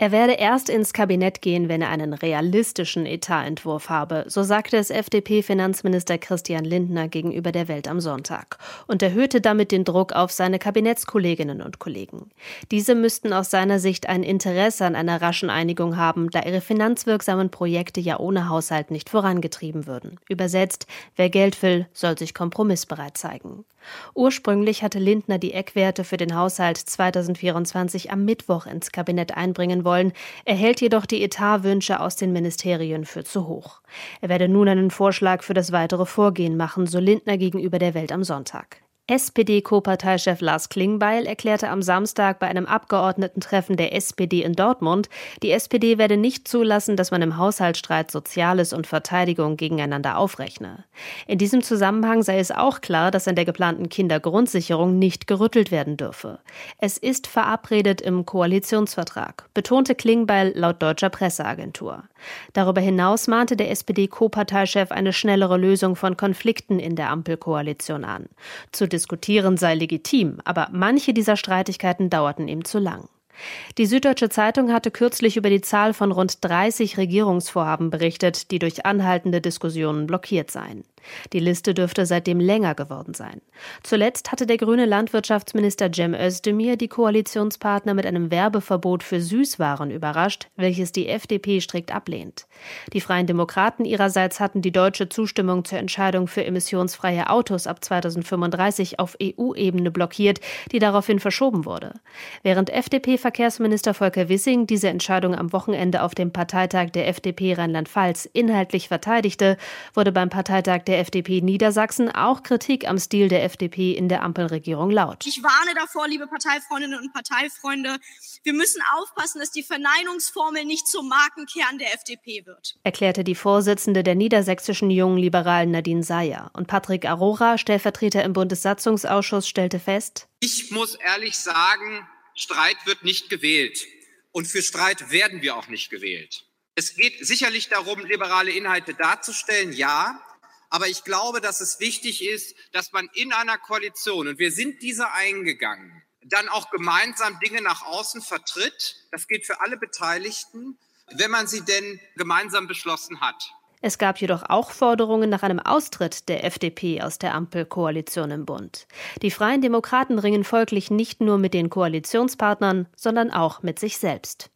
Er werde erst ins Kabinett gehen, wenn er einen realistischen Etatentwurf habe, so sagte es FDP-Finanzminister Christian Lindner gegenüber der Welt am Sonntag und erhöhte damit den Druck auf seine Kabinettskolleginnen und Kollegen. Diese müssten aus seiner Sicht ein Interesse an einer raschen Einigung haben, da ihre finanzwirksamen Projekte ja ohne Haushalt nicht vorangetrieben würden. Übersetzt, wer Geld will, soll sich kompromissbereit zeigen. Ursprünglich hatte Lindner die Eckwerte für den Haushalt 2024 am Mittwoch ins Kabinett einbringen wollen, erhält jedoch die Etatwünsche aus den Ministerien für zu hoch. Er werde nun einen Vorschlag für das weitere Vorgehen machen, so Lindner gegenüber der Welt am Sonntag. SPD-Co-Parteichef Lars Klingbeil erklärte am Samstag bei einem Abgeordnetentreffen der SPD in Dortmund, die SPD werde nicht zulassen, dass man im Haushaltsstreit Soziales und Verteidigung gegeneinander aufrechne. In diesem Zusammenhang sei es auch klar, dass an der geplanten Kindergrundsicherung nicht gerüttelt werden dürfe. Es ist verabredet im Koalitionsvertrag, betonte Klingbeil laut deutscher Presseagentur. Darüber hinaus mahnte der SPD-Co-Parteichef eine schnellere Lösung von Konflikten in der Ampelkoalition an. Zu diskutieren sei legitim, aber manche dieser Streitigkeiten dauerten ihm zu lang. Die Süddeutsche Zeitung hatte kürzlich über die Zahl von rund 30 Regierungsvorhaben berichtet, die durch anhaltende Diskussionen blockiert seien. Die Liste dürfte seitdem länger geworden sein. Zuletzt hatte der grüne Landwirtschaftsminister Cem Özdemir die Koalitionspartner mit einem Werbeverbot für Süßwaren überrascht, welches die FDP strikt ablehnt. Die Freien Demokraten ihrerseits hatten die deutsche Zustimmung zur Entscheidung für emissionsfreie Autos ab 2035 auf EU-Ebene blockiert, die daraufhin verschoben wurde. Während FDP-Verkehrsminister Volker Wissing diese Entscheidung am Wochenende auf dem Parteitag der FDP Rheinland-Pfalz inhaltlich verteidigte, wurde beim Parteitag der FDP Niedersachsen auch Kritik am Stil der FDP in der Ampelregierung laut. Ich warne davor, liebe Parteifreundinnen und Parteifreunde, wir müssen aufpassen, dass die Verneinungsformel nicht zum Markenkern der FDP wird. Erklärte die Vorsitzende der niedersächsischen jungen Liberalen Nadine Seyer. Und Patrick Arora, Stellvertreter im Bundessatzungsausschuss, stellte fest, ich muss ehrlich sagen, Streit wird nicht gewählt. Und für Streit werden wir auch nicht gewählt. Es geht sicherlich darum, liberale Inhalte darzustellen, ja. Aber ich glaube, dass es wichtig ist, dass man in einer Koalition, und wir sind diese eingegangen, dann auch gemeinsam Dinge nach außen vertritt. Das gilt für alle Beteiligten, wenn man sie denn gemeinsam beschlossen hat. Es gab jedoch auch Forderungen nach einem Austritt der FDP aus der Ampelkoalition im Bund. Die Freien Demokraten ringen folglich nicht nur mit den Koalitionspartnern, sondern auch mit sich selbst.